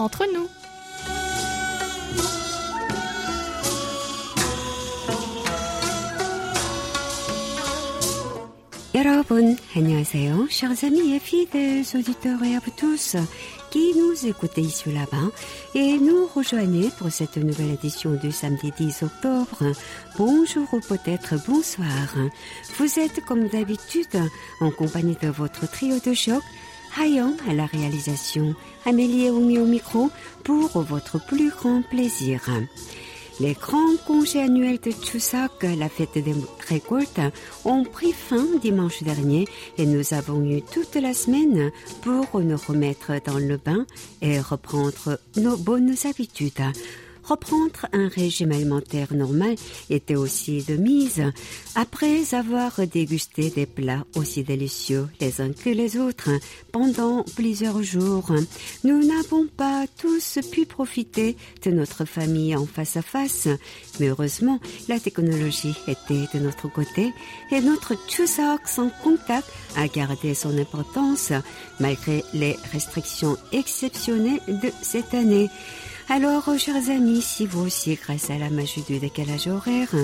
entre nous. 여러분, 안녕하세요. Chers amis et fidèles auditeurs et à vous tous qui nous écoutez ici ou là-bas et nous rejoignez pour cette nouvelle édition du samedi 10 octobre. Bonjour ou peut-être bonsoir. Vous êtes comme d'habitude en compagnie de votre trio de choc Hayon à la réalisation, Amélie Oumi au micro pour votre plus grand plaisir. Les grands congés annuels de Chuseok, la fête des récoltes, ont pris fin dimanche dernier et nous avons eu toute la semaine pour nous remettre dans le bain et reprendre nos bonnes habitudes. Reprendre un régime alimentaire normal était aussi de mise après avoir dégusté des plats aussi délicieux les uns que les autres pendant plusieurs jours. Nous n'avons pas tous pu profiter de notre famille en face à face, mais heureusement la technologie était de notre côté et notre Chuseok sans contact a gardé son importance malgré les restrictions exceptionnelles de cette année. Alors, chers amis, si vous aussi, grâce à la magie du décalage horaire,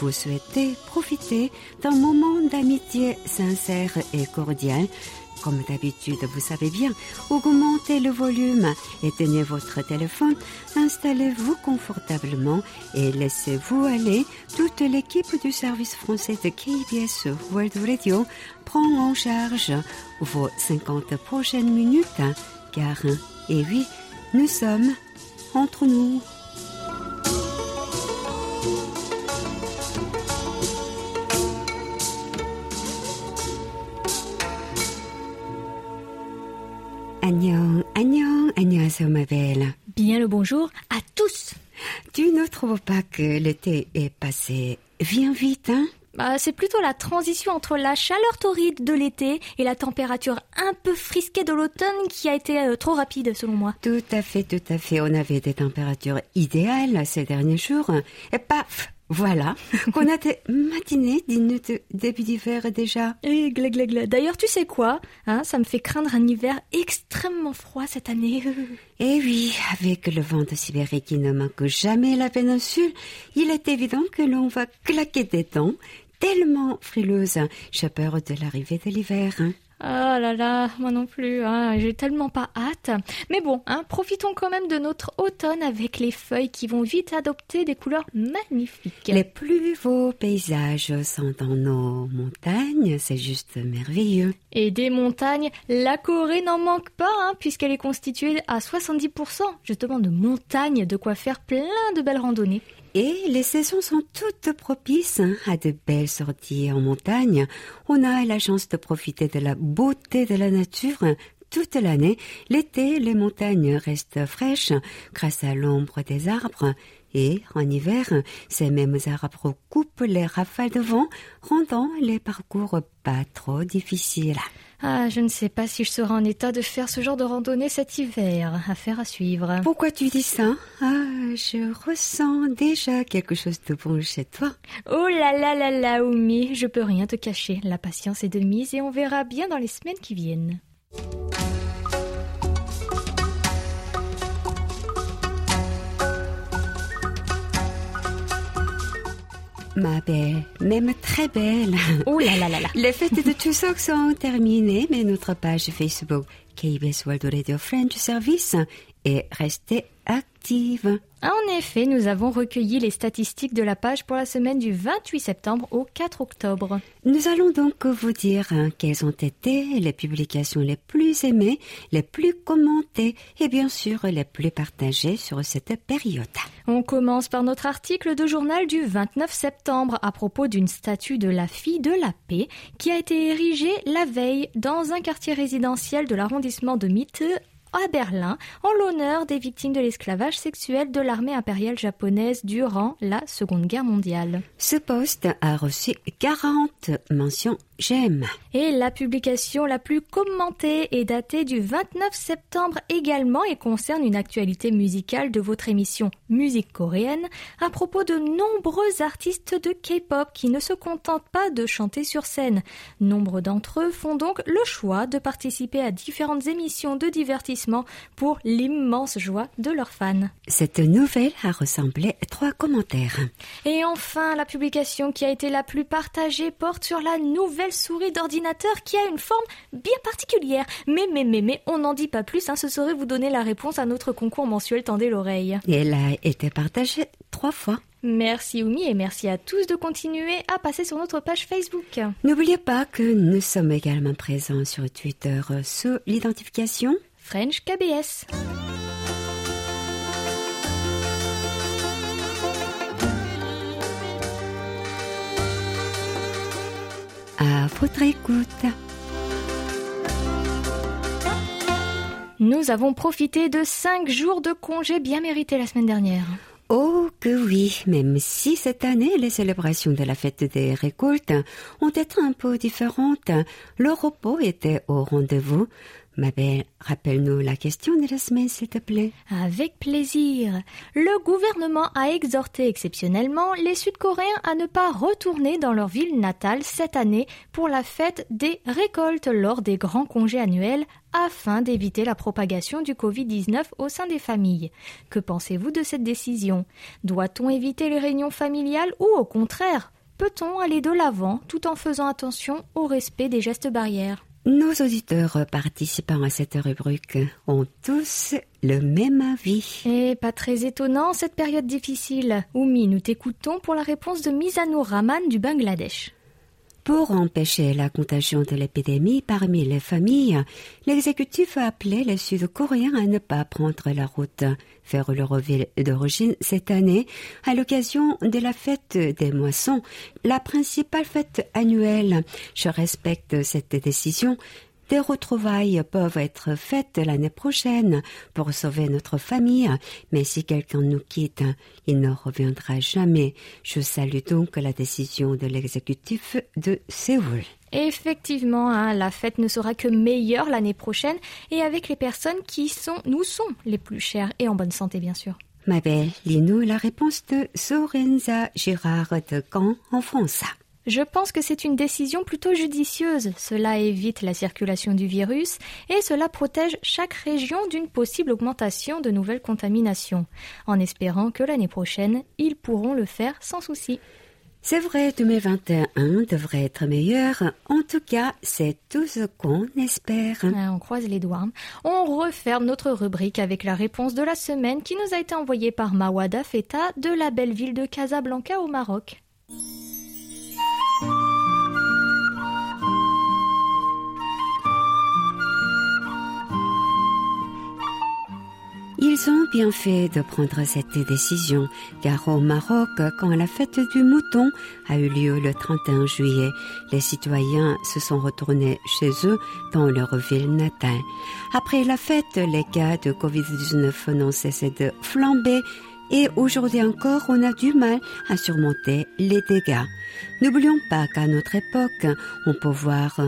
vous souhaitez profiter d'un moment d'amitié sincère et cordial, comme d'habitude, vous savez bien, augmentez le volume, éteignez votre téléphone, installez-vous confortablement et laissez-vous aller. Toute l'équipe du service français de KBS World Radio prend en charge vos 50 prochaines minutes, car, et oui, nous sommes entre nous. Agnon, Agnon, Agnon Sommabel. Bien le bonjour à tous. Tu ne trouves pas que l'été est passé Viens vite, hein? Bah, c'est plutôt la transition entre la chaleur torride de l'été et la température un peu frisquée de l'automne qui a été euh, trop rapide selon moi. Tout à fait, tout à fait. On avait des températures idéales ces derniers jours. Et paf, voilà, qu'on a des matinées de début d'hiver déjà. Et. D'ailleurs, tu sais quoi hein, Ça me fait craindre un hiver extrêmement froid cette année. Et oui, avec le vent de Sibérie qui ne manque jamais la péninsule, il est évident que l'on va claquer des dents tellement frileuse. J'ai peur de l'arrivée de l'hiver. Hein. Ah là là, moi non plus, hein, j'ai tellement pas hâte. Mais bon, hein, profitons quand même de notre automne avec les feuilles qui vont vite adopter des couleurs magnifiques. Les plus beaux paysages sont dans nos montagnes, c'est juste merveilleux. Et des montagnes, la Corée n'en manque pas, hein, puisqu'elle est constituée à 70% justement de montagnes, de quoi faire plein de belles randonnées. Et les saisons sont toutes propices à de belles sorties en montagne. On a la chance de profiter de la beauté de la nature toute l'année. L'été, les montagnes restent fraîches grâce à l'ombre des arbres. Et en hiver, ces mêmes arbres coupent les rafales de vent, rendant les parcours pas trop difficiles. Ah, je ne sais pas si je serai en état de faire ce genre de randonnée cet hiver. Affaire à suivre. Pourquoi tu dis ça? Ah, je ressens déjà quelque chose de bon chez toi. Oh là là là là, Oumi, je peux rien te cacher. La patience est de mise et on verra bien dans les semaines qui viennent. Ma belle, même très belle. Oh là là là là. Les fêtes de Chuseok sont terminées, mais notre page Facebook KBS World Radio French Service est restée active. En effet, nous avons recueilli les statistiques de la page pour la semaine du 28 septembre au 4 octobre. Nous allons donc vous dire hein, quelles ont été les publications les plus aimées, les plus commentées et bien sûr les plus partagées sur cette période. On commence par notre article de journal du 29 septembre à propos d'une statue de la fille de la paix qui a été érigée la veille dans un quartier résidentiel de l'arrondissement de Mitte à Berlin en l'honneur des victimes de l'esclavage sexuel de l'armée impériale japonaise durant la Seconde Guerre mondiale. Ce poste a reçu 40 mentions j'aime. Et la publication la plus commentée est datée du 29 septembre également et concerne une actualité musicale de votre émission Musique coréenne à propos de nombreux artistes de K-pop qui ne se contentent pas de chanter sur scène. Nombre d'entre eux font donc le choix de participer à différentes émissions de divertissement pour l'immense joie de leurs fans. Cette nouvelle a ressemblé à trois commentaires. Et enfin, la publication qui a été la plus partagée porte sur la nouvelle souris d'ordinateur qui a une forme bien particulière. Mais, mais, mais, mais, on n'en dit pas plus, hein, ce serait vous donner la réponse à notre concours mensuel Tendez l'oreille. Et elle a été partagée trois fois. Merci Oumi et merci à tous de continuer à passer sur notre page Facebook. N'oubliez pas que nous sommes également présents sur Twitter sous l'identification French KBS. Votre écoute. Nous avons profité de cinq jours de congé bien mérités la semaine dernière. Oh que oui, même si cette année les célébrations de la fête des récoltes ont été un peu différentes, le repos était au rendez-vous. Ma belle, rappelle-nous la question de la semaine, s'il te plaît. Avec plaisir. Le gouvernement a exhorté exceptionnellement les Sud-Coréens à ne pas retourner dans leur ville natale cette année pour la fête des récoltes lors des grands congés annuels afin d'éviter la propagation du Covid-19 au sein des familles. Que pensez-vous de cette décision? Doit-on éviter les réunions familiales ou au contraire Peut-on aller de l'avant tout en faisant attention au respect des gestes barrières? Nos auditeurs participant à cette rubrique ont tous le même avis. Et pas très étonnant cette période difficile. Oumi, nous t'écoutons pour la réponse de Mizanur Rahman du Bangladesh. Pour empêcher la contagion de l'épidémie parmi les familles, l'exécutif a appelé les Sud-Coréens à ne pas prendre la route vers leur ville d'origine cette année à l'occasion de la fête des moissons, la principale fête annuelle. Je respecte cette décision des retrouvailles peuvent être faites l'année prochaine pour sauver notre famille, mais si quelqu'un nous quitte, il ne reviendra jamais. Je salue donc la décision de l'exécutif de Séoul. Effectivement, hein, la fête ne sera que meilleure l'année prochaine et avec les personnes qui sont, nous sont les plus chères et en bonne santé, bien sûr. Ma belle, lis-nous la réponse de Sorenza Girard de Caen en France. Je pense que c'est une décision plutôt judicieuse. Cela évite la circulation du virus et cela protège chaque région d'une possible augmentation de nouvelles contaminations, en espérant que l'année prochaine, ils pourront le faire sans souci. C'est vrai, 2021 devrait être meilleur. En tout cas, c'est tout ce qu'on espère. Ah, on croise les doigts. On referme notre rubrique avec la réponse de la semaine qui nous a été envoyée par Mawada Feta de la belle ville de Casablanca au Maroc. Ils ont bien fait de prendre cette décision, car au Maroc, quand la fête du mouton a eu lieu le 31 juillet, les citoyens se sont retournés chez eux dans leur ville natale. Après la fête, les cas de Covid-19 n'ont cessé de flamber et aujourd'hui encore, on a du mal à surmonter les dégâts. N'oublions pas qu'à notre époque, on peut voir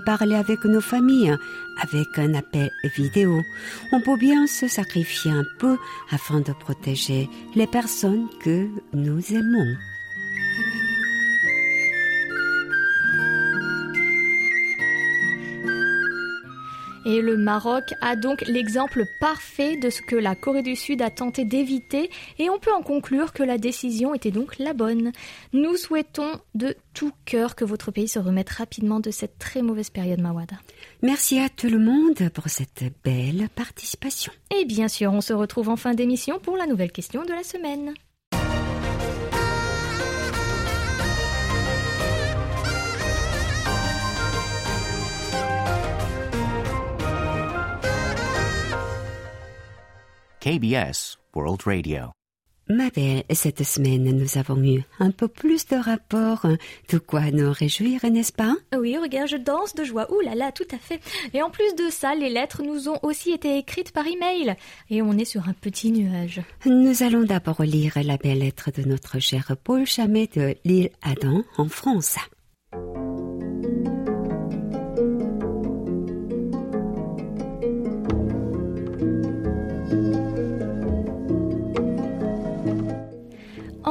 parler avec nos familles avec un appel vidéo. On peut bien se sacrifier un peu afin de protéger les personnes que nous aimons. Et le Maroc a donc l'exemple parfait de ce que la Corée du Sud a tenté d'éviter et on peut en conclure que la décision était donc la bonne. Nous souhaitons de tout cœur que votre pays se remette rapidement de cette très mauvaise période Mawada. Merci à tout le monde pour cette belle participation. Et bien sûr, on se retrouve en fin d'émission pour la nouvelle question de la semaine. KBS World Radio. Ma belle, cette semaine, nous avons eu un peu plus de rapports, de quoi nous réjouir, n'est-ce pas? Oui, regarde, je danse de joie. Ouh là là, tout à fait. Et en plus de ça, les lettres nous ont aussi été écrites par email. Et on est sur un petit nuage. Nous allons d'abord lire la belle lettre de notre cher Paul Chamet de l'île Adam en France.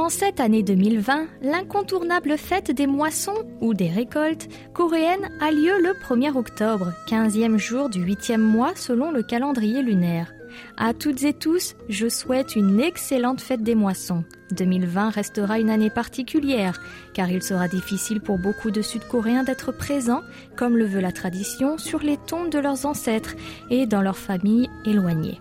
Cette année 2020, l'incontournable fête des moissons ou des récoltes coréennes a lieu le 1er octobre, 15e jour du 8e mois selon le calendrier lunaire. À toutes et tous, je souhaite une excellente fête des moissons. 2020 restera une année particulière, car il sera difficile pour beaucoup de Sud-Coréens d'être présents, comme le veut la tradition, sur les tombes de leurs ancêtres et dans leurs familles éloignées.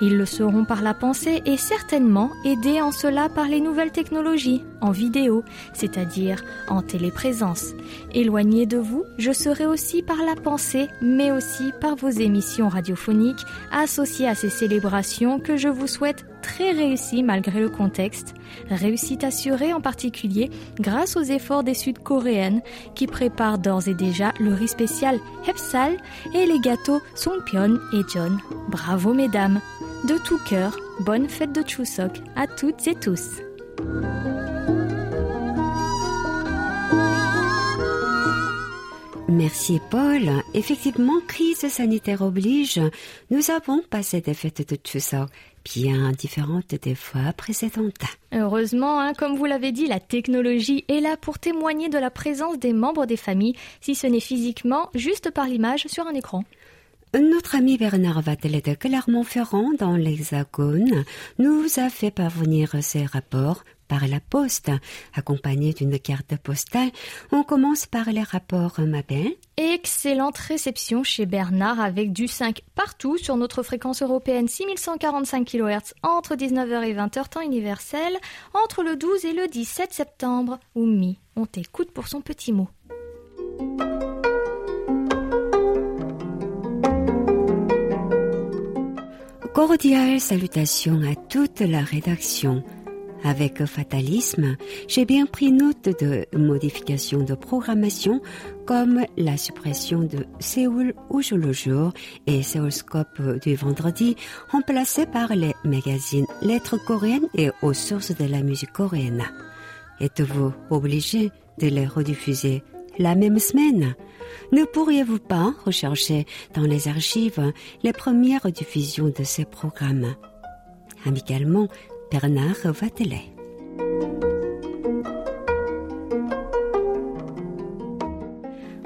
Ils le seront par la pensée et certainement aidés en cela par les nouvelles technologies, en vidéo, c'est-à-dire en téléprésence. Éloignés de vous, je serai aussi par la pensée, mais aussi par vos émissions radiophoniques associées à ces célébrations que je vous souhaite très réussies malgré le contexte. Réussite assurée en particulier grâce aux efforts des Sud-Coréennes qui préparent d'ores et déjà le riz spécial Hepsal et les gâteaux Songpyeon et John. Bravo mesdames! De tout cœur, bonne fête de Chuseok à toutes et tous. Merci Paul. Effectivement, crise sanitaire oblige, nous avons passé des fêtes de Chuseok bien différentes des fois précédentes. Heureusement, hein, comme vous l'avez dit, la technologie est là pour témoigner de la présence des membres des familles, si ce n'est physiquement, juste par l'image sur un écran. Notre ami Bernard Vatel de Clermont-Ferrand dans l'Hexagone nous a fait parvenir ses rapports par la poste, accompagné d'une carte postale. On commence par les rapports, ma belle. Excellente réception chez Bernard avec du 5 partout sur notre fréquence européenne 6145 kHz entre 19h et 20h temps universel entre le 12 et le 17 septembre. Oumi, on t'écoute pour son petit mot. Cordiale salutation à toute la rédaction. Avec fatalisme, j'ai bien pris note de modifications de programmation comme la suppression de Séoul au jour le jour et Séoulscope du vendredi remplacés par les magazines Lettres coréennes et aux sources de la musique coréenne. Êtes-vous obligé de les rediffuser la même semaine? Ne pourriez-vous pas rechercher dans les archives les premières diffusions de ces programmes? Amicalement, Bernard Vatelet.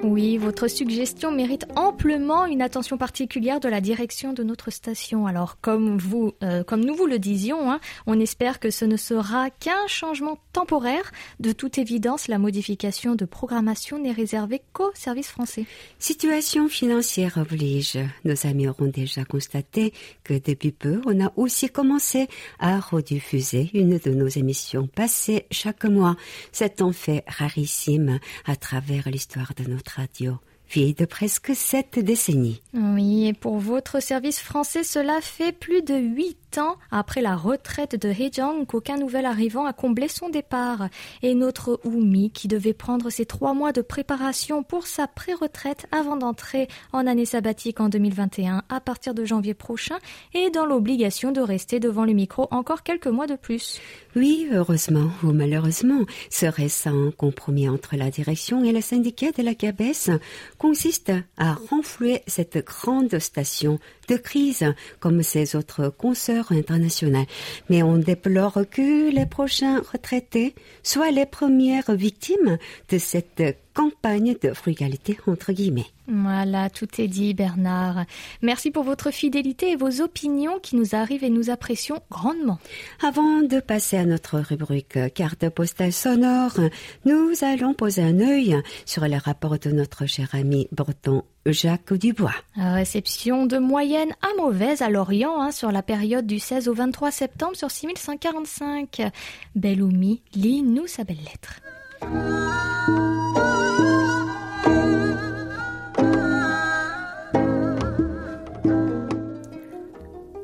Oui, votre suggestion mérite amplement une attention particulière de la direction de notre station. Alors, comme vous, euh, comme nous vous le disions, hein, on espère que ce ne sera qu'un changement temporaire. De toute évidence, la modification de programmation n'est réservée qu'au service français. Situation financière oblige. Nos amis auront déjà constaté que depuis peu, on a aussi commencé à rediffuser une de nos émissions passées chaque mois. C'est un fait rarissime à travers l'histoire de notre radio, vieille de presque sept décennies. Oui, et pour votre service français, cela fait plus de huit ans après la retraite de Hejong qu'aucun nouvel arrivant a comblé son départ. Et notre Oumi, qui devait prendre ses trois mois de préparation pour sa pré-retraite avant d'entrer en année sabbatique en 2021 à partir de janvier prochain, est dans l'obligation de rester devant le micro encore quelques mois de plus. Oui, heureusement ou malheureusement, ce récent compromis entre la direction et le syndicat de la CABES consiste à renflouer cette grande station de crise comme ses autres consoeurs internationales. Mais on déplore que les prochains retraités soient les premières victimes de cette campagne de frugalité entre guillemets. Voilà, tout est dit Bernard. Merci pour votre fidélité et vos opinions qui nous arrivent et nous apprécions grandement. Avant de passer à notre rubrique carte postale sonore, nous allons poser un œil sur les rapports de notre cher ami breton Jacques Dubois. Réception de moyenne à mauvaise à Lorient hein, sur la période du 16 au 23 septembre sur 6145. Belloumi, lis-nous sa belle lettre.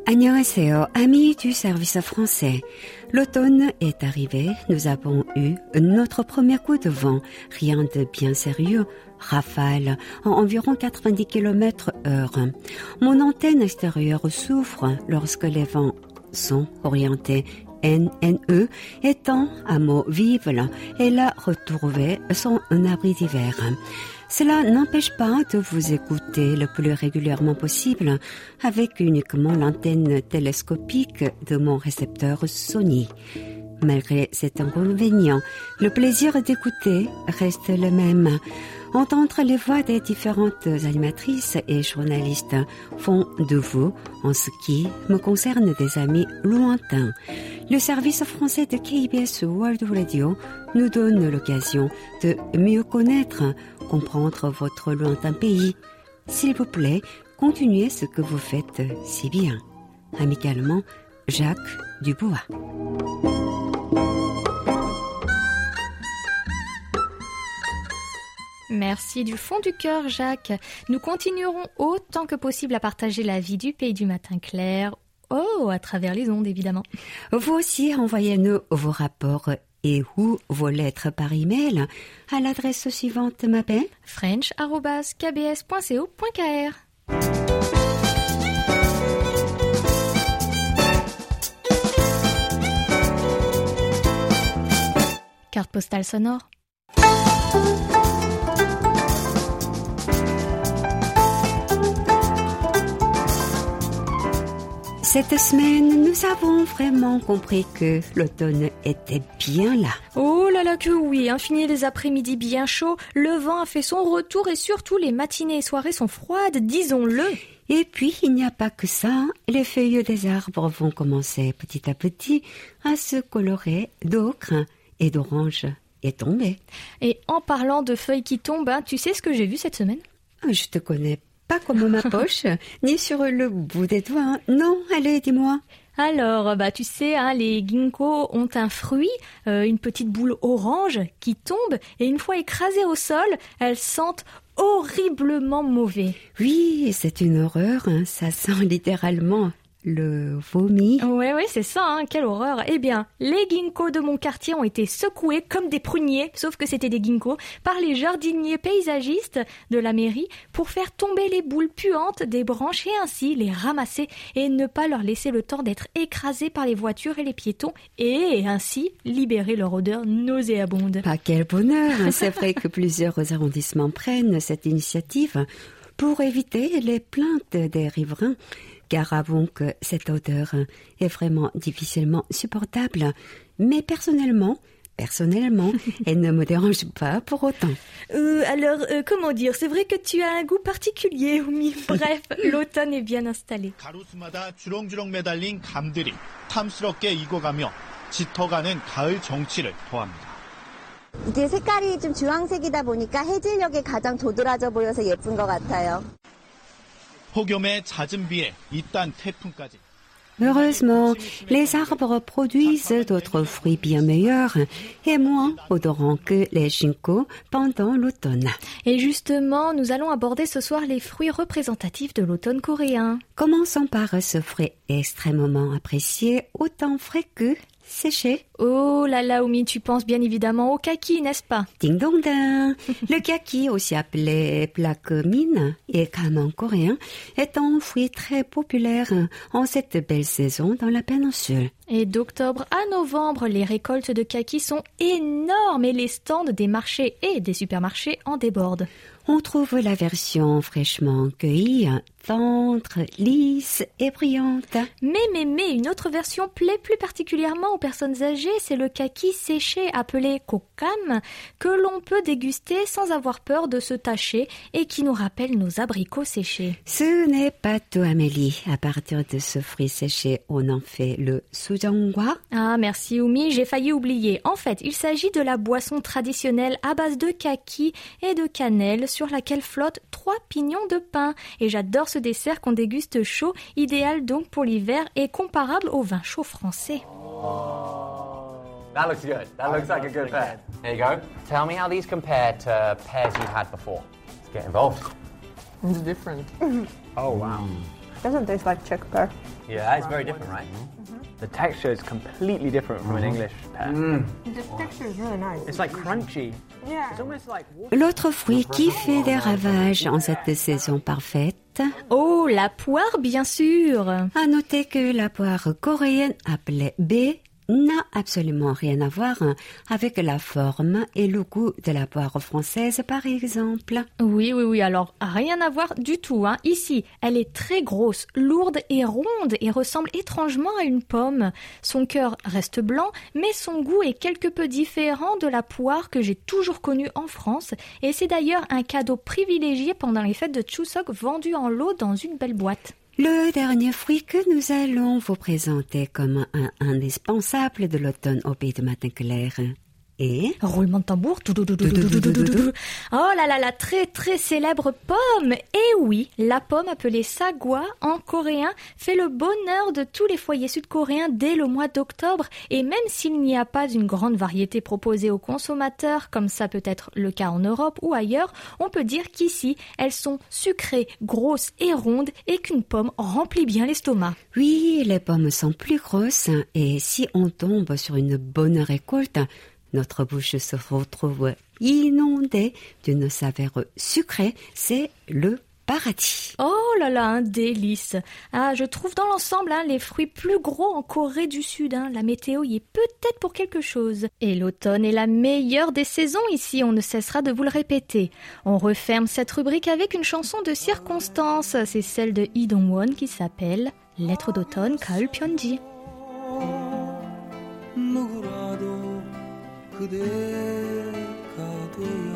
Annyeonghaseyo, amis du service français. L'automne est arrivé, nous avons eu notre premier coup de vent, rien de bien sérieux, rafale en environ 90 km heure. Mon antenne extérieure souffre lorsque les vents sont orientés NNE étant amovible, elle a retrouvé son abri d'hiver. Cela n'empêche pas de vous écouter le plus régulièrement possible avec uniquement l'antenne télescopique de mon récepteur Sony. Malgré cet inconvénient, le plaisir d'écouter reste le même. Entendre les voix des différentes animatrices et journalistes font de vous, en ce qui me concerne, des amis lointains. Le service français de KBS World Radio nous donne l'occasion de mieux connaître, comprendre votre lointain pays. S'il vous plaît, continuez ce que vous faites si bien. Amicalement, Jacques Dubois. Merci du fond du cœur, Jacques. Nous continuerons autant que possible à partager la vie du pays du matin clair. Oh, à travers les ondes, évidemment. Vous aussi, envoyez-nous vos rapports et ou vos lettres par email à l'adresse suivante, ma belle. french.kbs.co.kr Carte postale sonore. Cette semaine, nous avons vraiment compris que l'automne était bien là. Oh là là que oui, infini les après-midi bien chauds, le vent a fait son retour et surtout les matinées et soirées sont froides, disons-le. Et puis, il n'y a pas que ça. Les feuilles des arbres vont commencer petit à petit à se colorer d'ocre et d'orange et tomber. Et en parlant de feuilles qui tombent, hein, tu sais ce que j'ai vu cette semaine? Je te connais pas comme ma poche, ni sur le bout des doigts. hein. Non, allez, dis-moi. Alors, bah tu sais, hein, les ginkgos ont un fruit, euh, une petite boule orange qui tombe et une fois écrasée au sol, elles sentent horriblement mauvais. Oui, c'est une horreur. hein. Ça sent littéralement le vomi. Ouais, ouais, c'est ça, hein, quelle horreur. Eh bien, les ginkgos de mon quartier ont été secoués comme des pruniers, sauf que c'était des ginkgos, par les jardiniers paysagistes de la mairie pour faire tomber les boules puantes des branches et ainsi les ramasser et ne pas leur laisser le temps d'être écrasés par les voitures et les piétons et ainsi libérer leur odeur nauséabonde. Ah, quel bonheur hein. C'est vrai que plusieurs arrondissements prennent cette initiative pour éviter les plaintes des riverains, car avouons que cette odeur est vraiment difficilement supportable. Mais personnellement, personnellement, elle ne me dérange pas pour autant. Euh, alors, euh, comment dire C'est vrai que tu as un goût particulier, Oumi. Bref, l'automne est bien installé. 가로수마다 주렁주렁 매달린 감들이 탐스럽게 익어가며 짙어가는 가을 정취를 토합니다. 이게 색깔이 좀 주황색이다 보니까 해질녘에 가장 도드라져 보여서 예쁜 것 같아요. Heureusement, les arbres produisent d'autres fruits bien meilleurs et moins odorants que les ginkgos pendant l'automne. Et justement, nous allons aborder ce soir les fruits représentatifs de l'automne coréen. Commençons par ce fruit extrêmement apprécié, autant frais que séché. Oh là là, Oumi, tu penses bien évidemment au kaki, n'est-ce pas? Ding dong ding. Le kaki, aussi appelé plaque mine et en coréen, est un fruit très populaire en cette belle saison dans la péninsule. Et d'octobre à novembre, les récoltes de kaki sont énormes et les stands des marchés et des supermarchés en débordent. On trouve la version fraîchement cueillie, tendre, lisse et brillante. Mais, mais, mais, une autre version plaît plus particulièrement aux personnes âgées, c'est le kaki séché appelé kokam, que l'on peut déguster sans avoir peur de se tacher et qui nous rappelle nos abricots séchés. Ce n'est pas tout, Amélie. À partir de ce fruit séché, on en fait le sujangwa. Ah, merci Oumi, j'ai failli oublier. En fait, il s'agit de la boisson traditionnelle à base de kaki et de cannelle sur laquelle flottent trois pignons de pain. Et j'adore ce dessert qu'on déguste chaud, idéal donc pour l'hiver et comparable au vin chaud français. That looks good. That looks like a good pair. There you go. Tell me how these compare to pears you've had before. Let's get involved. It's different. Oh, wow. Doesn't taste like Czech pear. Yeah, it's very different, right? The texture is completely different from an English pear. The texture is really nice. It's like crunchy. Yeah. It's almost like water. L'autre fruit qui fait des ravages en cette saison parfaite. Oh, la poire, bien sûr À noter que la poire coréenne appelée B n'a absolument rien à voir hein, avec la forme et le goût de la poire française, par exemple. Oui, oui, oui, alors rien à voir du tout. Hein. Ici, elle est très grosse, lourde et ronde et ressemble étrangement à une pomme. Son cœur reste blanc, mais son goût est quelque peu différent de la poire que j'ai toujours connue en France. Et c'est d'ailleurs un cadeau privilégié pendant les fêtes de Chuseok vendu en lot dans une belle boîte. Le dernier fruit que nous allons vous présenter comme un indispensable de l'automne au pays de matin clair et roulement de tambour. Oh là là, la très très célèbre pomme. Et oui, la pomme appelée sagwa en coréen fait le bonheur de tous les foyers sud-coréens dès le mois d'octobre. Et même s'il n'y a pas une grande variété proposée aux consommateurs, comme ça peut être le cas en Europe ou ailleurs, on peut dire qu'ici elles sont sucrées, grosses et rondes et qu'une pomme remplit bien l'estomac. Oui, les pommes sont plus grosses et si on tombe sur une bonne récolte, notre bouche se retrouve inondée d'une saveur sucrée. C'est le paradis. Oh là là, un délice. Ah, je trouve dans l'ensemble hein, les fruits plus gros en Corée du Sud. Hein. La météo y est peut-être pour quelque chose. Et l'automne est la meilleure des saisons ici, on ne cessera de vous le répéter. On referme cette rubrique avec une chanson de circonstance. C'est celle de Lee Dong-won qui s'appelle Lettre d'automne Kaul Pyeonji. 그대가 되어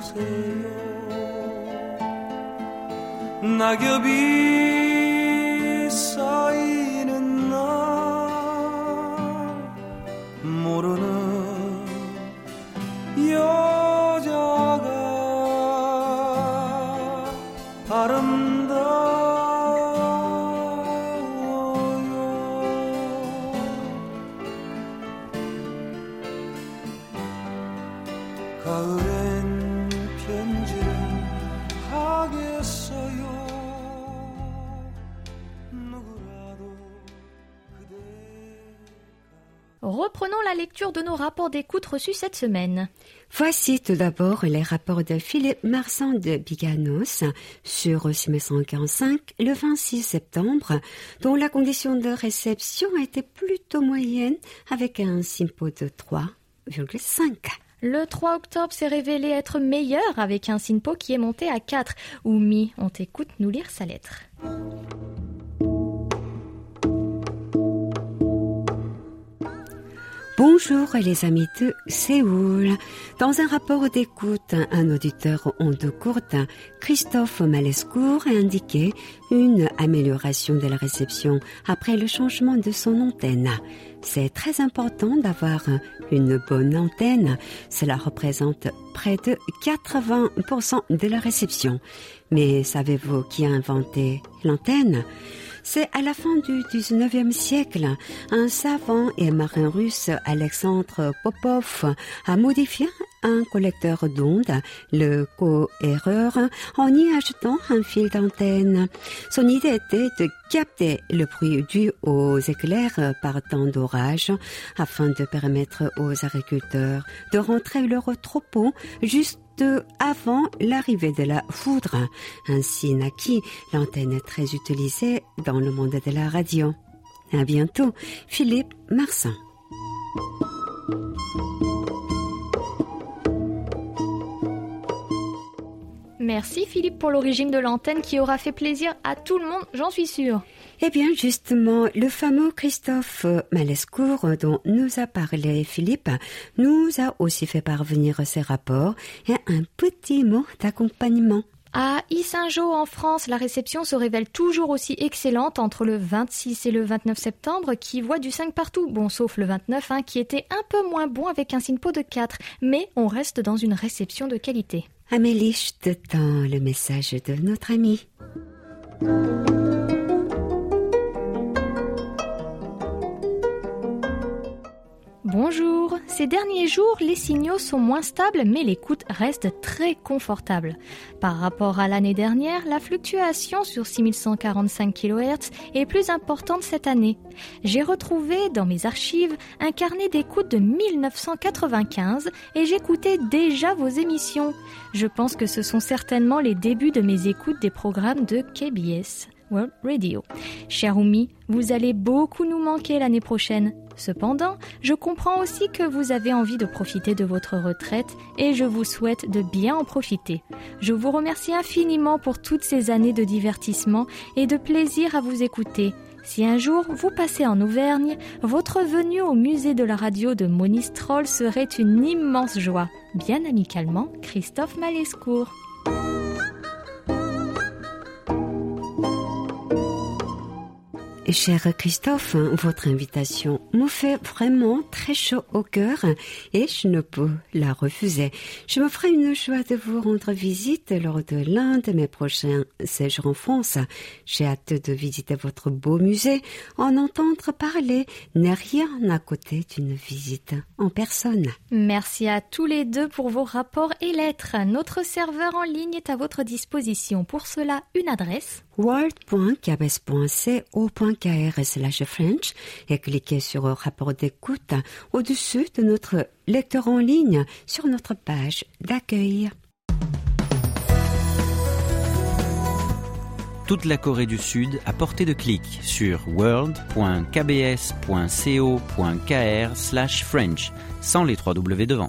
안아주세요. 낙엽이 Reprenons la lecture de nos rapports d'écoute reçus cette semaine. Voici tout d'abord les rapports de Philippe Marsan de Biganos sur 645 le 26 septembre, dont la condition de réception a été plutôt moyenne avec un simpo de 3,5. Le 3 octobre s'est révélé être meilleur avec un SINPO qui est monté à 4. Oumi, on t'écoute nous lire sa lettre. Bonjour les amis de Séoul. Dans un rapport d'écoute, un auditeur en deux courte, Christophe Malescourt, a indiqué une amélioration de la réception après le changement de son antenne. C'est très important d'avoir une bonne antenne. Cela représente près de 80% de la réception. Mais savez-vous qui a inventé l'antenne? C'est à la fin du 19e siècle, un savant et marin russe, Alexandre Popov, a modifié un collecteur d'ondes, le co-erreur, en y ajoutant un fil d'antenne. Son idée était de capter le bruit dû aux éclairs par temps d'orage afin de permettre aux agriculteurs de rentrer leur troupeau juste avant l'arrivée de la foudre. Ainsi naquit l'antenne très utilisée dans le monde de la radio. À bientôt, Philippe Marsan. Merci Philippe pour l'origine de l'antenne qui aura fait plaisir à tout le monde, j'en suis sûre. Eh bien, justement, le fameux Christophe Malescourt dont nous a parlé Philippe nous a aussi fait parvenir ses rapports et un petit mot d'accompagnement. À Issingeau, en France, la réception se révèle toujours aussi excellente entre le 26 et le 29 septembre, qui voit du 5 partout, bon sauf le 29, hein, qui était un peu moins bon avec un SINPO de 4, mais on reste dans une réception de qualité. Amélie, je te tends le message de notre ami. Bonjour. Ces derniers jours, les signaux sont moins stables, mais l'écoute reste très confortable. Par rapport à l'année dernière, la fluctuation sur 6145 kHz est plus importante cette année. J'ai retrouvé dans mes archives un carnet d'écoute de 1995 et j'écoutais déjà vos émissions. Je pense que ce sont certainement les débuts de mes écoutes des programmes de KBS. World Radio. Cher Oumi, vous allez beaucoup nous manquer l'année prochaine. Cependant, je comprends aussi que vous avez envie de profiter de votre retraite et je vous souhaite de bien en profiter. Je vous remercie infiniment pour toutes ces années de divertissement et de plaisir à vous écouter. Si un jour vous passez en Auvergne, votre venue au musée de la radio de Monistrol serait une immense joie. Bien amicalement, Christophe Malescourt. Cher Christophe, votre invitation me fait vraiment très chaud au cœur et je ne peux la refuser. Je me ferai une joie de vous rendre visite lors de l'un de mes prochains séjours en France. J'ai hâte de visiter votre beau musée. En entendre parler n'est rien à côté d'une visite en personne. Merci à tous les deux pour vos rapports et lettres. Notre serveur en ligne est à votre disposition. Pour cela, une adresse world.cabes.co.kr slash French et cliquez sur rapport d'écoute au-dessus de notre lecteur en ligne sur notre page d'accueil. Toute la Corée du Sud à portée de clic sur world.kbs.co.kr slash French sans les trois W devant.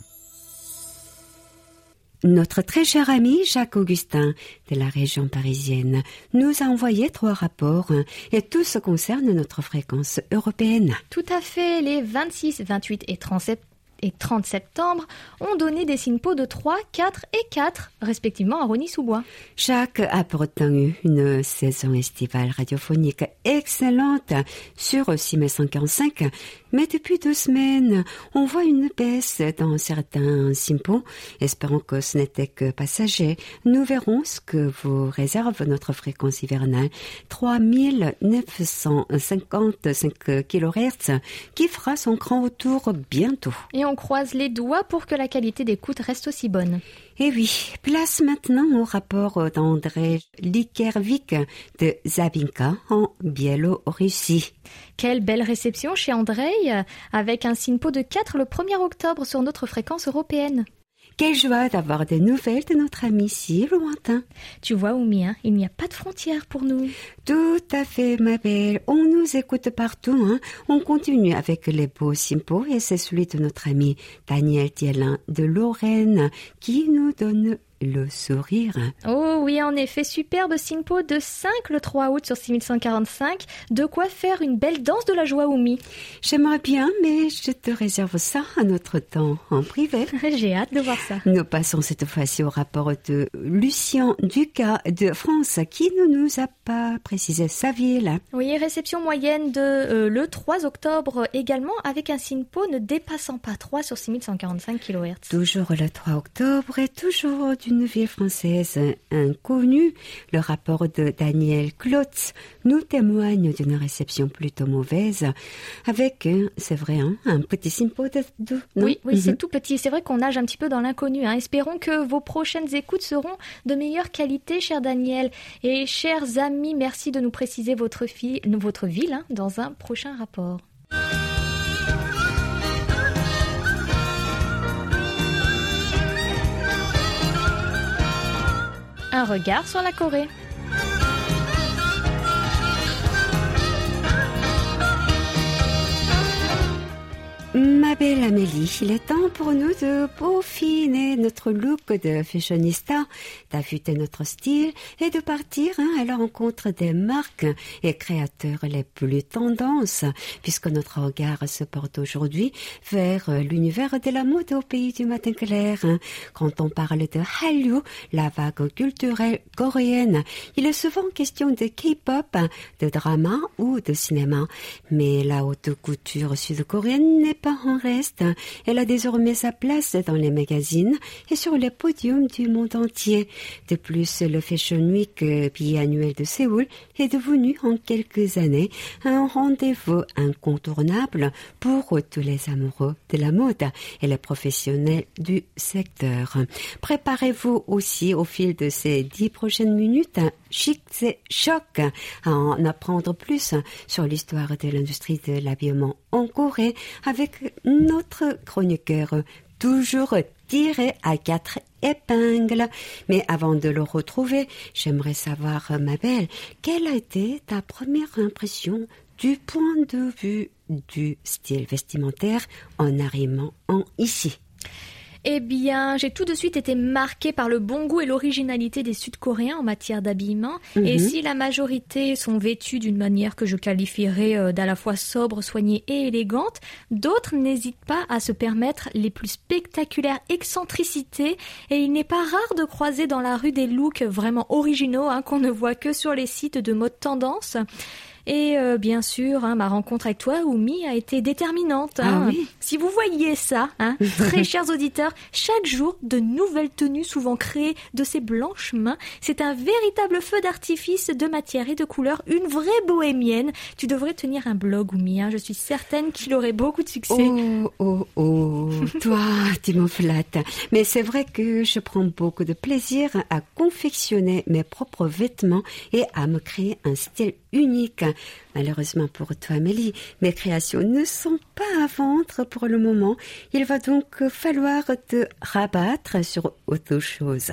Notre très cher ami Jacques Augustin de la région parisienne nous a envoyé trois rapports et tous concernent notre fréquence européenne. Tout à fait, les 26, 28 et 37 et 30 septembre ont donné des SINPO de 3, 4 et 4, respectivement à Rony-sous-Bois. Jacques a pourtant eu une saison estivale radiophonique excellente sur 6145, mais depuis deux semaines, on voit une baisse dans certains SINPO. Et-espérons que ce n'était que passager. Nous verrons ce que vous réserve notre fréquence hivernale, 3955 kHz, qui fera son grand retour bientôt. Et on croise les doigts pour que la qualité d'écoute reste aussi bonne. Et oui, place maintenant au rapport d'André Likervik de Zabinka en Biélorussie. Quelle belle réception chez Andrei, avec un SINPO de 4 le 1er octobre sur notre fréquence européenne. Quelle joie d'avoir des nouvelles de notre ami si lointain. Tu vois, Oumi, hein, il n'y a pas de frontières pour nous. Tout à fait, ma belle. On nous écoute partout. Hein. On continue avec les beaux simpos et c'est celui de notre ami Daniel Thielin de Lorraine qui nous donne le sourire. Oh oui, en effet, superbe SINPO de 5 le 3 août sur 6145. De quoi faire une belle danse de la joie, Oumi. J'aimerais bien, mais je te réserve ça à notre temps en privé. J'ai hâte de voir ça. Nous passons cette fois-ci au rapport de Lucien Ducas de France qui ne nous a pas précisé sa ville. Oui, réception moyenne de euh, le 3 octobre également avec un SINPO ne dépassant pas 3 sur 6145 kHz. Toujours le 3 octobre et toujours d'une ville française inconnue. Le rapport de Daniel Klotz nous témoigne d'une réception plutôt mauvaise avec, euh, c'est vrai, hein, un petit SINPO de... Oui, oui, Mhm. c'est tout petit. C'est vrai qu'on nage un petit peu dans l'inconnu. hein. Espérons que vos prochaines écoutes seront de meilleure qualité, cher Daniel. Et chers amis, merci de nous préciser votre, ville hein, dans un prochain rapport. Un regard sur la Corée. Ma belle Amélie, il est temps pour nous de peaufiner notre look de fashionista, d'affûter notre style et de partir hein, à la rencontre des marques et créateurs les plus tendances, puisque notre regard se porte aujourd'hui vers euh, l'univers de la mode au pays du matin clair. hein. Quand on parle de Hallyu, la vague culturelle coréenne, il est souvent question de K-pop, de drama ou de cinéma. Mais la haute couture sud-coréenne n'est pas en reste. Elle a désormais sa place dans les magazines et sur les podiums du monde entier. De plus, le Fashion Week biannuel de Séoul est devenu en quelques années un rendez-vous incontournable pour tous les amoureux de la mode et les professionnels du secteur. Préparez-vous aussi au fil de ces dix prochaines minutes chic choc à en apprendre plus sur l'histoire de l'industrie de l'habillement en Corée avec notre chroniqueur toujours tiré à quatre épingles. Mais avant de le retrouver, j'aimerais savoir, ma belle, quelle a été ta première impression du point de vue du style vestimentaire en arrivant en ici eh bien, j'ai tout de suite été marquée par le bon goût et l'originalité des Sud-Coréens en matière d'habillement. Et Mhm. si la majorité sont vêtus d'une manière que je qualifierais euh, d'à la fois sobre, soignée et élégante, d'autres n'hésitent pas à se permettre les plus spectaculaires excentricités. Et il n'est pas rare de croiser dans la rue des looks vraiment originaux hein, qu'on ne voit que sur les sites de mode tendance. Et euh, bien sûr, hein, ma rencontre avec toi, Oumi, a été déterminante. Ah hein. oui. Si vous voyiez ça, hein, très chers auditeurs, chaque jour, de nouvelles tenues souvent créées de ces blanches mains. C'est un véritable feu d'artifice de matière et de couleurs, une vraie bohémienne. Tu devrais tenir un blog, Oumi. hein. Je suis certaine qu'il aurait beaucoup de succès. Oh, oh, oh, toi, tu me flattes. Mais c'est vrai que je prends beaucoup de plaisir à confectionner mes propres vêtements et à me créer un style unique. Malheureusement pour toi, Amélie, mes créations ne sont pas à vendre pour le moment. Il va donc falloir te rabattre sur autre chose.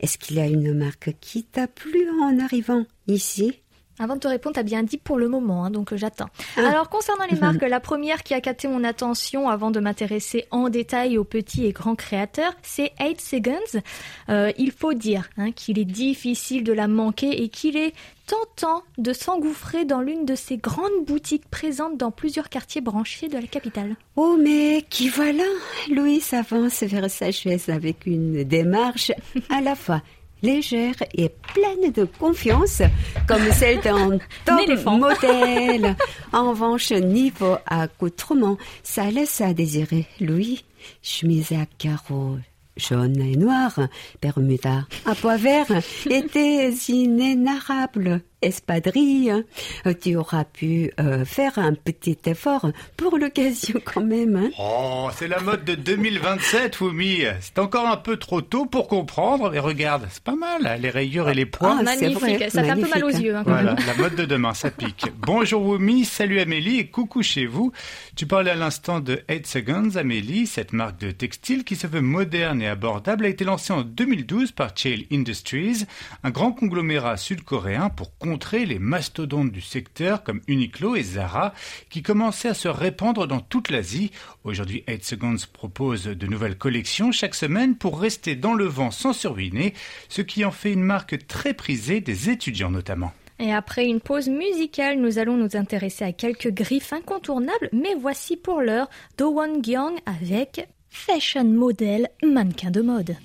Est-ce qu'il y a une marque qui t'a plu en arrivant ici? Avant de te répondre, t'as bien dit pour le moment, hein, donc euh, j'attends. Alors concernant les marques, la première qui a capté mon attention avant de m'intéresser en détail aux petits et grands créateurs, c'est 8 Seconds. Euh, il faut dire hein, qu'il est difficile de la manquer et qu'il est tentant de s'engouffrer dans l'une de ces grandes boutiques présentes dans plusieurs quartiers branchés de la capitale. Oh, mais qui voilà? Louis avance vers sa chaise avec une démarche à la fois légère et pleine de confiance, comme celle d'un top éléphant. modèle. En revanche, niveau accoutrement, ça laisse à désirer. Louis, chemise à carreaux jaune et noir, Bermuda à pois vert, était inénarrable. Espadrille, Euh, tu auras pu euh, faire un petit effort pour l'occasion quand même. hein. Oh, c'est la mode de 2027, Fumi. C'est encore un peu trop tôt pour comprendre, mais regarde, c'est pas mal, hein, les rayures et les points. C'est magnifique, vrai, ça fait un peu mal aux yeux. hein, quand Voilà, même. la mode de demain, ça pique. Bonjour Wumi, salut Amélie et coucou chez vous. Tu parlais à l'instant de 8 Seconds, Amélie, cette marque de textile qui se veut moderne et abordable a été lancée en 2012 par Chail Industries, un grand conglomérat sud-coréen pour les mastodontes du secteur comme Uniqlo et Zara qui commençaient à se répandre dans toute l'Asie. Aujourd'hui, 8 Seconds propose de nouvelles collections chaque semaine pour rester dans le vent sans se ruiner, ce qui en fait une marque très prisée des étudiants notamment. Et après une pause musicale, nous allons nous intéresser à quelques griffes incontournables, mais voici pour l'heure Do Won Gyung avec Fashion Model, mannequin de mode.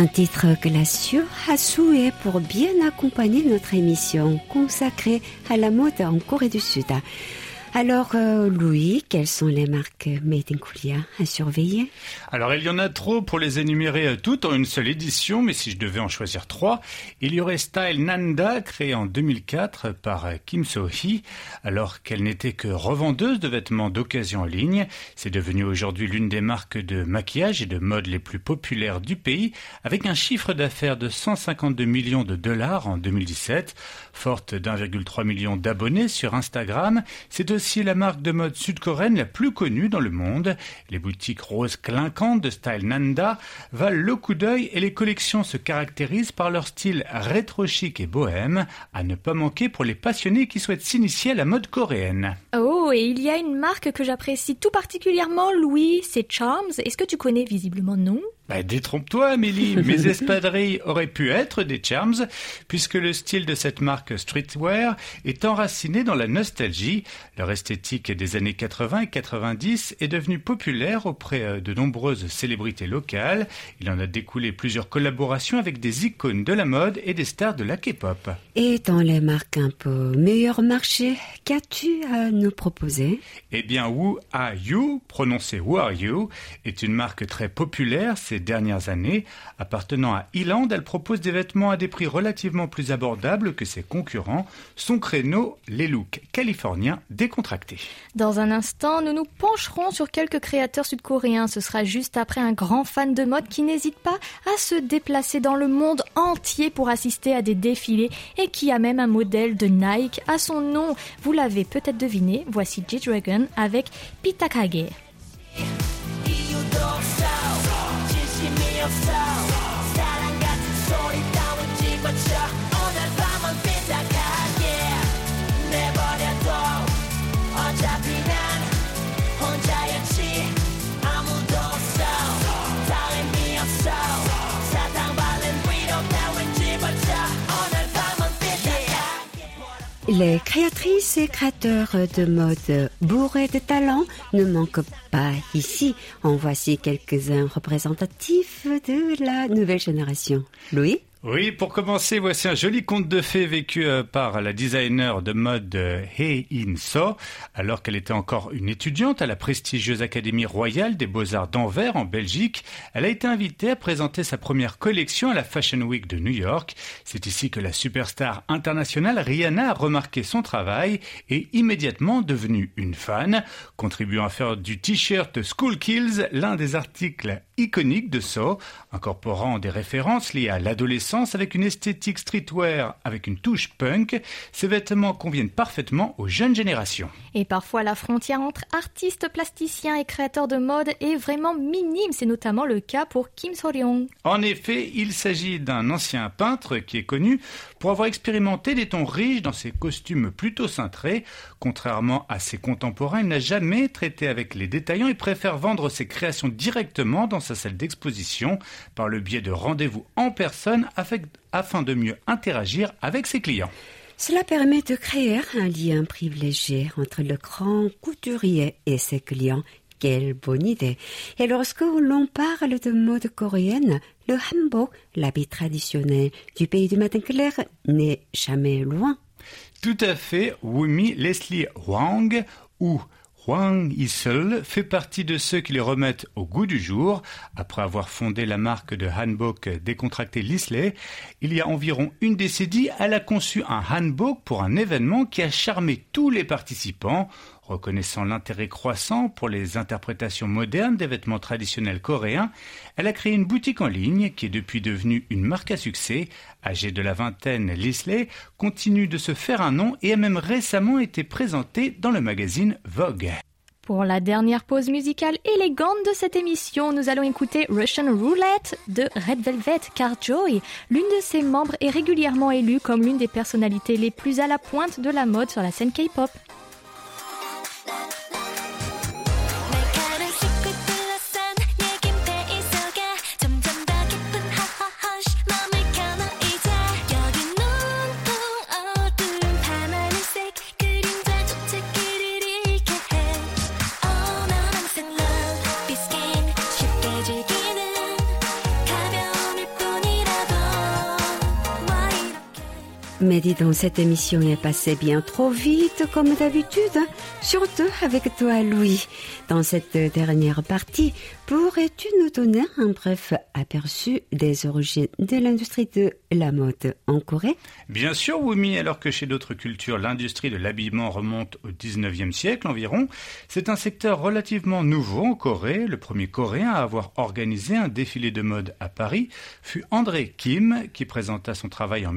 Un titre glacieux à souhait pour bien accompagner notre émission consacrée à la mode en Corée du Sud. Alors, euh, Louis, quelles sont les marques Made in Korea à surveiller? Alors il y en a trop pour les énumérer euh, toutes en une seule édition, mais si je devais en choisir trois, il y aurait Style Nanda, créée en 2004 par euh, Kim So-hee, alors qu'elle n'était que revendeuse de vêtements d'occasion en ligne. C'est devenu aujourd'hui l'une des marques de maquillage et de mode les plus populaires du pays, avec un chiffre d'affaires de 152 millions de dollars en 2017. Forte d'1,3 million d'abonnés sur Instagram, c'est aussi la marque de mode sud-coréenne la plus connue dans le monde. Les boutiques roses clinquantes de style Nanda valent le coup d'œil et les collections se caractérisent par leur style rétro-chic et bohème, à ne pas manquer pour les passionnés qui souhaitent s'initier à la mode coréenne. Oh, et il y a une marque que j'apprécie tout particulièrement, Louis, c'est Charms. Est-ce que tu connais visiblement non? Bah, détrompe-toi, Amélie, mes espadrilles auraient pu être des charms, puisque le style de cette marque streetwear est enraciné dans la nostalgie. Leur esthétique des années 80 et 90 est devenue populaire auprès euh, de nombreuses célébrités locales. Il en a découlé plusieurs collaborations avec des icônes de la mode et des stars de la K-pop. Et dans les marques un peu meilleur marché, qu'as-tu à nous proposer? Eh bien, Who Are You, prononcé Who Are You, est une marque très populaire dernières années. Appartenant à Eland, elle propose des vêtements à des prix relativement plus abordables que ses concurrents. Son créneau, les looks californiens décontractés. Dans un instant, nous nous pencherons sur quelques créateurs sud-coréens. Ce sera juste après un grand fan de mode qui n'hésite pas à se déplacer dans le monde entier pour assister à des défilés et qui a même un modèle de Nike à son nom. Vous l'avez peut-être deviné, voici G-Dragon avec Pitakage. 없어. 사랑 같은 소리 따윈 집어쳐. 오늘 밤은 빈다하게. 내버려둬. 어차피 Les créatrices et créateurs de mode bourrés de talent ne manquent pas ici. En voici quelques-uns représentatifs de la nouvelle génération. Louis? Oui, pour commencer, voici un joli conte de fées vécu euh, par la designer de mode euh, Hei In So, alors qu'elle était encore une étudiante à la prestigieuse Académie royale des beaux-arts d'Anvers en Belgique. Elle a été invitée à présenter sa première collection à la Fashion Week de New York. C'est ici que la superstar internationale Rihanna a remarqué son travail et immédiatement devenue une fan, contribuant à faire du t-shirt School Kills l'un des articles iconiques de So, incorporant des références liées à l'adolescence avec une esthétique streetwear avec une touche punk. Ces vêtements conviennent parfaitement aux jeunes générations. Et parfois la frontière entre artistes plasticiens et créateurs de mode est vraiment minime. C'est notamment le cas pour Kim So-ryong. En effet, il s'agit d'un ancien peintre qui est connu pour avoir expérimenté des tons riches dans ses costumes plutôt cintrés. Contrairement à ses contemporains, il n'a jamais traité avec les détaillants et préfère vendre ses créations directement dans sa salle d'exposition par le biais de rendez-vous en personne afin de mieux interagir avec ses clients. Cela permet de créer un lien privilégié entre le grand couturier et ses clients. Quelle bonne idée. Et lorsque l'on parle de mode coréenne, le hanbok, l'habit traditionnel du pays du matin clair, n'est jamais loin. Tout à fait, Wumi Leslie Wang ou Huang Yisel fait partie de ceux qui les remettent au goût du jour. Après avoir fondé la marque de hanbok décontracté Lisley, il y a environ une décennie, elle a conçu un hanbok pour un événement qui a charmé tous les participants. Reconnaissant l'intérêt croissant pour les interprétations modernes des vêtements traditionnels coréens, elle a créé une boutique en ligne qui est depuis devenue une marque à succès. Âgée de la vingtaine, Lisley continue de se faire un nom et a même récemment été présentée dans le magazine Vogue. Pour la dernière pause musicale élégante de cette émission, nous allons écouter Russian Roulette de Red Velvet car Joy, l'une de ses membres, est régulièrement élue comme l'une des personnalités les plus à la pointe de la mode sur la scène K-pop. that. Mais dis donc, cette émission est passée bien trop vite, comme d'habitude, hein. surtout avec toi, Louis. Dans cette dernière partie, pourrais-tu nous donner un bref aperçu des origines de l'industrie de la mode en Corée? Bien sûr, Wumi, alors que chez d'autres cultures, l'industrie de l'habillement remonte au 19e siècle environ, c'est un secteur relativement nouveau en Corée. Le premier Coréen à avoir organisé un défilé de mode à Paris fut André Kim, qui présenta son travail en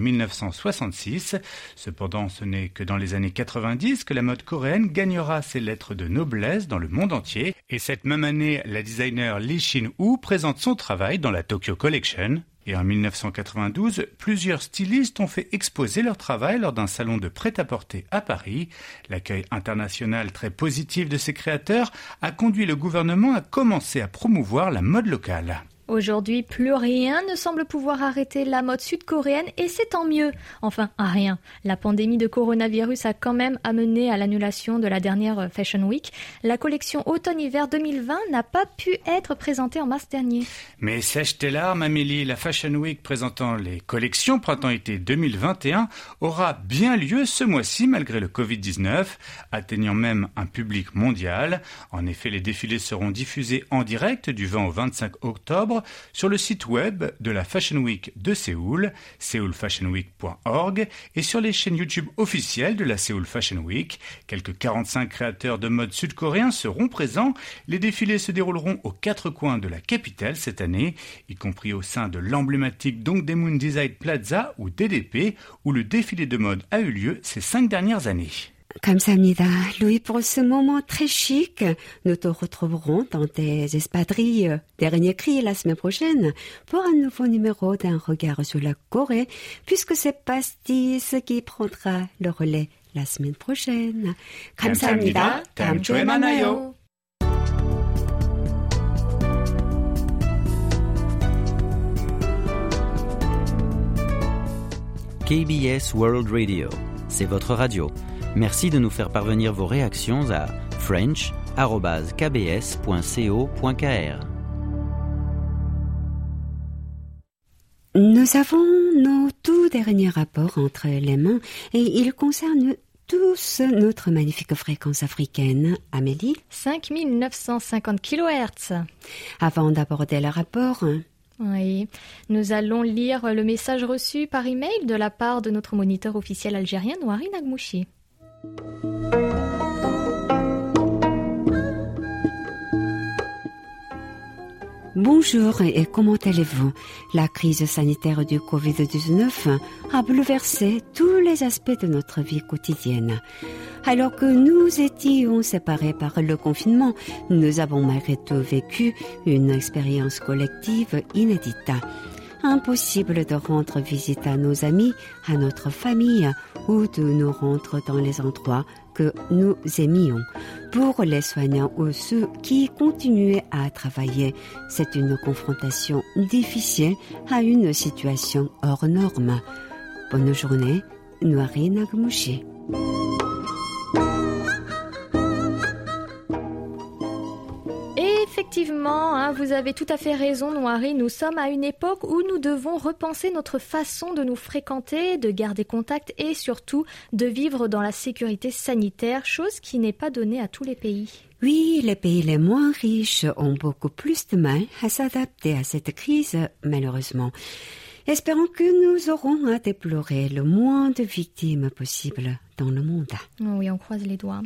1966. Cependant, ce n'est que dans les années 90 que la mode coréenne gagnera ses lettres de noblesse dans le monde entier. Et cette même année, la designer Lee Shin-woo présente son travail dans la Tokyo Collection. Et en 1992, plusieurs stylistes ont fait exposer leur travail lors d'un salon de prêt-à-porter à Paris. L'accueil international très positif de ces créateurs a conduit le gouvernement à commencer à promouvoir la mode locale. Aujourd'hui, plus rien ne semble pouvoir arrêter la mode sud-coréenne et c'est tant mieux. Enfin, rien. La pandémie de coronavirus a quand même amené à l'annulation de la dernière Fashion Week. La collection automne-hiver 2020 n'a pas pu être présentée en mars dernier. Mais sèche tes larmes, Amélie, la Fashion Week présentant les collections printemps-été 2021 aura bien lieu ce mois-ci malgré le Covid-19, atteignant même un public mondial. En effet, les défilés seront diffusés en direct du 20 au 25 octobre sur le site web de la Fashion Week de Séoul, seoulfashionweek.org, et sur les chaînes YouTube officielles de la Seoul Fashion Week. Quelques 45 créateurs de mode sud-coréens seront présents. Les défilés se dérouleront aux quatre coins de la capitale cette année, y compris au sein de l'emblématique Dongdaemun Design Plaza ou DDP, où le défilé de mode a eu lieu ces cinq dernières années. 감사합니다. Louis, pour ce moment très chic, nous te retrouverons dans tes espadrilles dernier cri la semaine prochaine pour un nouveau numéro d'un regard sur la Corée, puisque c'est Pastis qui prendra le relais la semaine prochaine. 감사합니다. 다음 주에 만나요. KBS World Radio, c'est votre radio. Merci de nous faire parvenir vos réactions à french.kbs.co.kr. Nous avons nos tout derniers rapports entre les mains et ils concernent tous notre magnifique fréquence africaine. Amélie 5950 kHz. Avant d'aborder le rapport, oui, nous allons lire le message reçu par email de la part de notre moniteur officiel algérien Nouari Nagmouchi. Bonjour et comment allez-vous? La crise sanitaire du Covid-19 a bouleversé tous les aspects de notre vie quotidienne. Alors que nous étions séparés par le confinement, nous avons malgré tout vécu une expérience collective inédite. Impossible de rendre visite à nos amis, à notre famille ou de nous rendre dans les endroits que nous aimions. Pour les soignants ou ceux qui continuaient à travailler, c'est une confrontation difficile à une situation hors norme. Bonne journée, Noiri Nagmushi. Effectivement, hein, vous avez tout à fait raison, Noiri. Nous sommes à une époque où nous devons repenser notre façon de nous fréquenter, de garder contact et surtout de vivre dans la sécurité sanitaire, chose qui n'est pas donnée à tous les pays. Oui, les pays les moins riches ont beaucoup plus de mal à s'adapter à cette crise, malheureusement. Espérons que nous aurons à déplorer le moins de victimes possible dans le monde. Oui, on croise les doigts.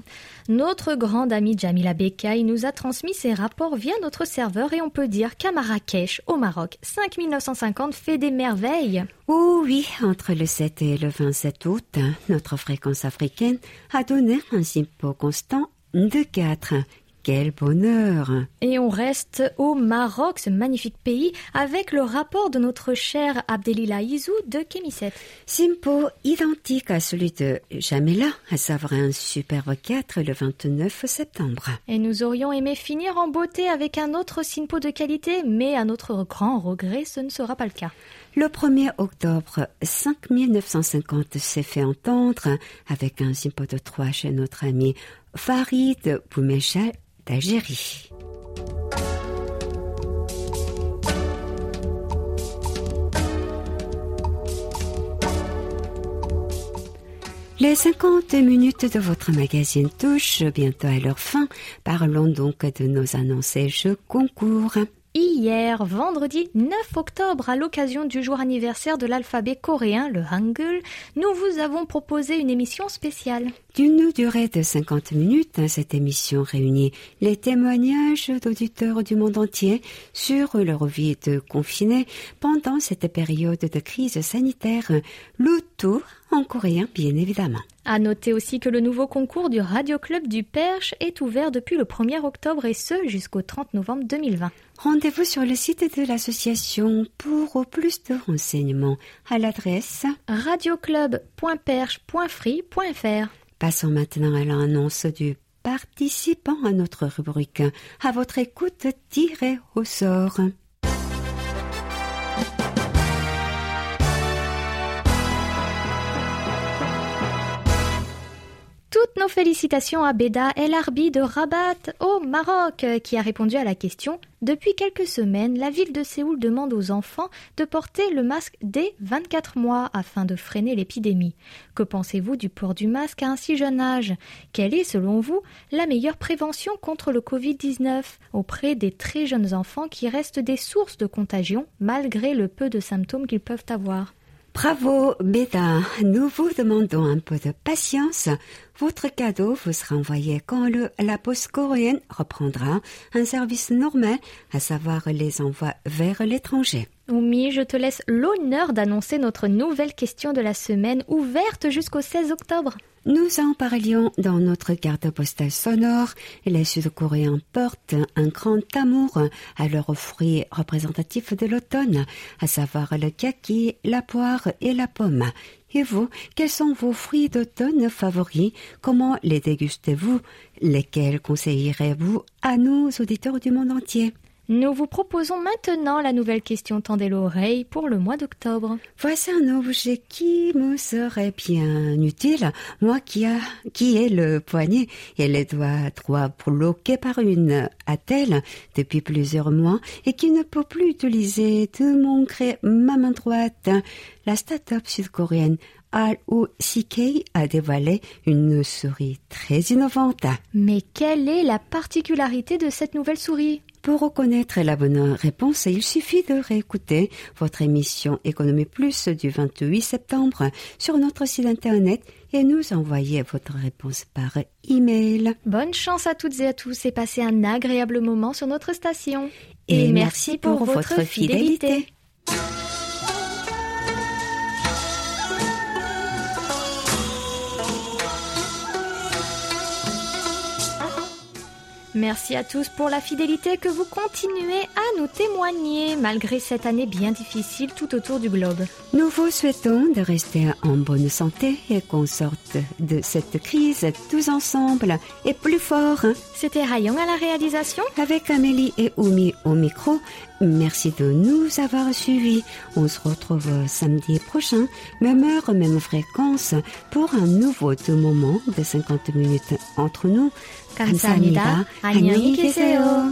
Notre grande amie Jamila Bekay nous a transmis ses rapports via notre serveur et on peut dire qu'à Marrakech, au Maroc, 5950 fait des merveilles. Oh oui, entre le 7 et le 27 août, notre fréquence africaine a donné un simpo constant de 4 quel bonheur Et on reste au Maroc, ce magnifique pays, avec le rapport de notre cher Abdelila Izou de Kémisset. Simpo identique à celui de Jamila, à savoir un superbe 4 le 29 septembre. Et nous aurions aimé finir en beauté avec un autre Simpo de qualité, mais à notre grand regret, ce ne sera pas le cas. Le 1er octobre 5950 s'est fait entendre avec un Simpo de 3 chez notre ami Farid Boumechal Les 50 minutes de votre magazine touchent bientôt à leur fin. Parlons donc de nos annoncés jeux concours. Hier, vendredi 9 octobre, à l'occasion du jour anniversaire de l'alphabet coréen, le Hangul, nous vous avons proposé une émission spéciale. D'une durée de 50 minutes, cette émission réunit les témoignages d'auditeurs du monde entier sur leur vie de confinés pendant cette période de crise sanitaire, le tout en coréen bien évidemment. À noter aussi que le nouveau concours du Radio Club du Perche est ouvert depuis le 1er octobre et ce jusqu'au 30 novembre 2020. Rendez-vous sur le site de l'association pour plus de renseignements à l'adresse radioclub.perche.free.fr. Passons maintenant à l'annonce du participant à notre rubrique. À votre écoute, tiré au sort. Félicitations à Beda El Arbi de Rabat au Maroc qui a répondu à la question. Depuis quelques semaines, la ville de Séoul demande aux enfants de porter le masque dès 24 mois afin de freiner l'épidémie. Que pensez-vous du port du masque à un si jeune âge? Quelle est, selon vous, la meilleure prévention contre le Covid-19 auprès des très jeunes enfants qui restent des sources de contagion malgré le peu de symptômes qu'ils peuvent avoir? Bravo, Beda. Nous vous demandons un peu de patience. Votre cadeau vous sera envoyé quand la poste coréenne reprendra un service normal, à savoir les envois vers l'étranger. Oumi, je te laisse l'honneur d'annoncer notre nouvelle question de la semaine ouverte jusqu'au 16 octobre. Nous en parlions dans notre carte postale sonore. Les Sud-Coréens portent un grand amour à leurs fruits représentatifs de l'automne, à savoir le kaki, la poire et la pomme. Et vous, quels sont vos fruits d'automne favoris? Comment les dégustez-vous? Lesquels conseillerez-vous à nos auditeurs du monde entier? Nous vous proposons maintenant la nouvelle question Tendez l'oreille pour le mois d'octobre. Voici un objet qui me serait bien utile, moi qui, a, qui ai le poignet et les doigts droits bloqués par une attelle depuis plusieurs mois et qui ne peut plus utiliser de mon gré ma main droite. La start-up sud-coréenne ROCK a dévoilé une souris très innovante. Mais quelle est la particularité de cette nouvelle souris? Pour reconnaître la bonne réponse, il suffit de réécouter votre émission Économie Plus du 28 septembre sur notre site internet et nous envoyer votre réponse par email. Bonne chance à toutes et à tous et passez un agréable moment sur notre station. Et, merci pour, votre fidélité. Merci à tous pour la fidélité que vous continuez à nous témoigner malgré cette année bien difficile tout autour du globe. Nous vous souhaitons de rester en bonne santé et qu'on sorte de cette crise tous ensemble et plus fort. C'était Rayong à la réalisation. Avec Amélie et Oumi au micro, merci de nous avoir suivis. On se retrouve samedi prochain, même heure, même fréquence, pour un nouveau moment de 50 minutes entre nous. 감사합니다. 안녕히 계세요.